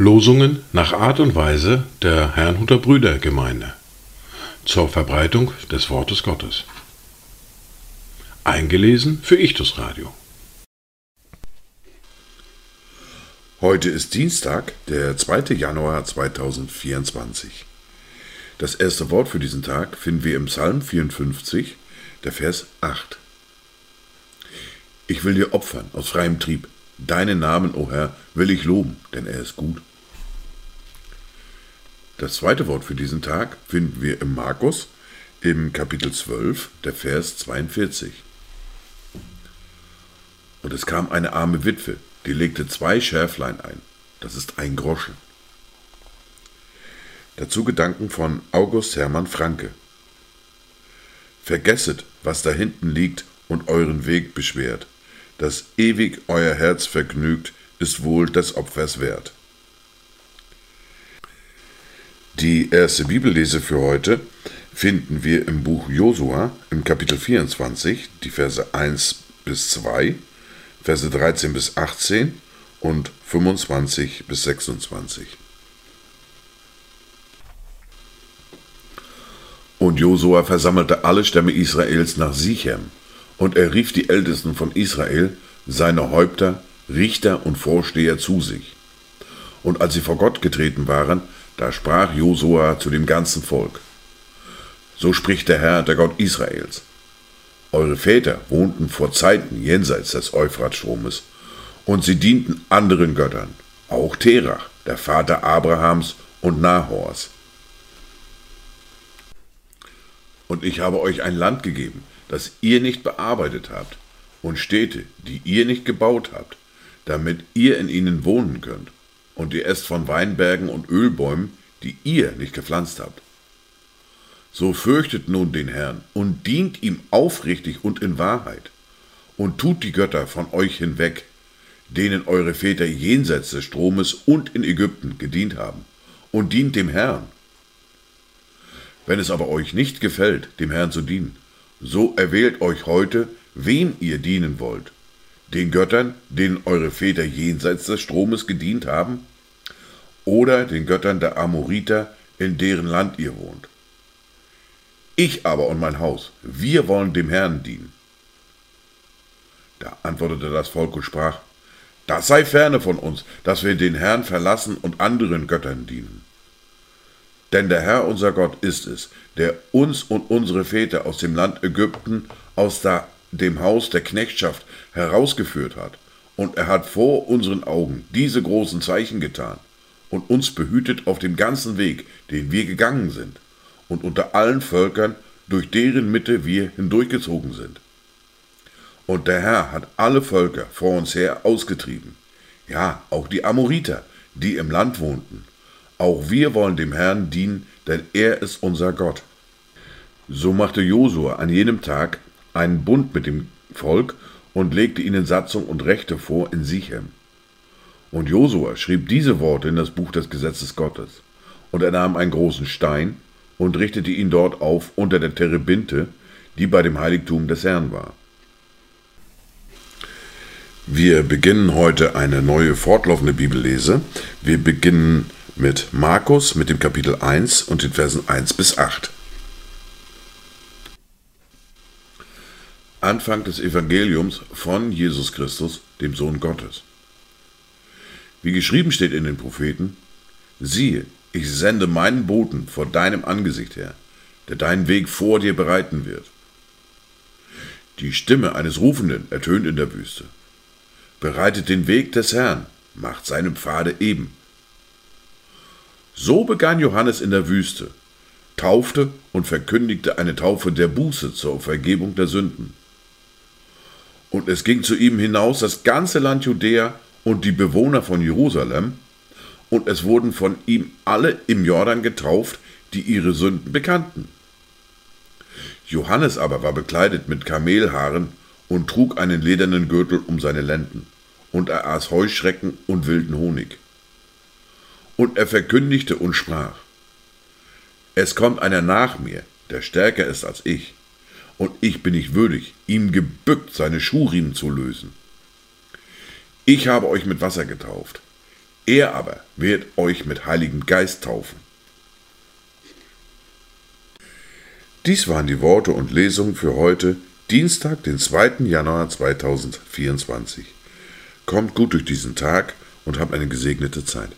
Losungen nach Art und Weise der Herrnhuter Brüdergemeinde zur Verbreitung des Wortes Gottes. Eingelesen für Ichtus Radio. Heute ist Dienstag, der 2. Januar 2024. Das erste Wort für diesen Tag finden wir im Psalm 54, der Vers 8. Ich will dir opfern aus freiem Trieb. Deinen Namen, o oh Herr, will ich loben, denn er ist gut. Das zweite Wort für diesen Tag finden wir im Markus im Kapitel 12, der Vers 42. Und es kam eine arme Witwe, die legte zwei Schärflein ein. Das ist ein Groschen. Dazu Gedanken von August Hermann Franke. Vergesset, was da hinten liegt und euren Weg beschwert. Das ewig euer Herz vergnügt, ist wohl des Opfers wert. Die erste Bibellese für heute finden wir im Buch Josua im Kapitel 24, die Verse 1 bis 2 Verse 13 bis 18 und 25 bis 26. Und Josua versammelte alle Stämme Israels nach Sichem, und er rief die Ältesten von Israel, seine Häupter, Richter und Vorsteher zu sich. Und als sie vor Gott getreten waren, da sprach Josua zu dem ganzen Volk. So spricht der Herr, der Gott Israels. Eure Väter wohnten vor Zeiten jenseits des Euphratstromes, und sie dienten anderen Göttern, auch Terach, der Vater Abrahams und Nahors. Und ich habe euch ein Land gegeben, das ihr nicht bearbeitet habt, und Städte, die ihr nicht gebaut habt, damit ihr in ihnen wohnen könnt, und ihr esst von Weinbergen und Ölbäumen, die ihr nicht gepflanzt habt. So fürchtet nun den Herrn und dient ihm aufrichtig und in Wahrheit und tut die Götter von euch hinweg, denen eure Väter jenseits des Stromes und in Ägypten gedient haben, und dient dem Herrn. Wenn es aber euch nicht gefällt, dem Herrn zu dienen, so erwählt euch heute, wem ihr dienen wollt, den Göttern, denen eure Väter jenseits des Stromes gedient haben, oder den Göttern der Amoriter, in deren Land ihr wohnt. Ich aber und mein Haus, wir wollen dem Herrn dienen. Da antwortete das Volk und sprach, das sei ferne von uns, dass wir den Herrn verlassen und anderen Göttern dienen. Denn der Herr unser Gott ist es, der uns und unsere Väter aus dem Land Ägypten, aus da, dem Haus der Knechtschaft herausgeführt hat, und er hat vor unseren Augen diese großen Zeichen getan und uns behütet auf dem ganzen Weg, den wir gegangen sind und unter allen Völkern, durch deren Mitte wir hindurchgezogen sind. Und der Herr hat alle Völker vor uns her ausgetrieben, ja, auch die Amoriter, die im Land wohnten. Auch wir wollen dem Herrn dienen, denn er ist unser Gott. So machte Josua an jenem Tag einen Bund mit dem Volk und legte ihnen Satzung und Rechte vor in Sichem. Und Josua schrieb diese Worte in das Buch des Gesetzes Gottes. Und er nahm einen großen Stein und richtete ihn dort auf unter der Terebinte, die bei dem Heiligtum des Herrn war. Wir beginnen heute eine neue fortlaufende Bibellese. Wir beginnen mit Markus mit dem Kapitel 1 und den Versen 1 bis 8. Anfang des Evangeliums von Jesus Christus, dem Sohn Gottes. Wie geschrieben steht in den Propheten, siehe, ich sende meinen Boten vor deinem Angesicht her, der deinen Weg vor dir bereiten wird. Die Stimme eines Rufenden ertönt in der Wüste. Bereitet den Weg des Herrn, macht seine Pfade eben. So begann Johannes in der Wüste, taufte und verkündigte eine Taufe der Buße zur Vergebung der Sünden. Und es ging zu ihm hinaus das ganze Land Judäa und die Bewohner von Jerusalem, und es wurden von ihm alle im Jordan getauft, die ihre Sünden bekannten. Johannes aber war bekleidet mit Kamelhaaren und trug einen ledernen Gürtel um seine Lenden, und er aß Heuschrecken und wilden Honig. Und er verkündigte und sprach, Es kommt einer nach mir, der stärker ist als ich, und ich bin nicht würdig, ihm gebückt seine Schuhriemen zu lösen. Ich habe euch mit Wasser getauft, Er aber wird euch mit Heiligem Geist taufen. Dies waren die Worte und Lesungen für heute, Dienstag, den 2. Januar 2024. Kommt gut durch diesen Tag und habt eine gesegnete Zeit.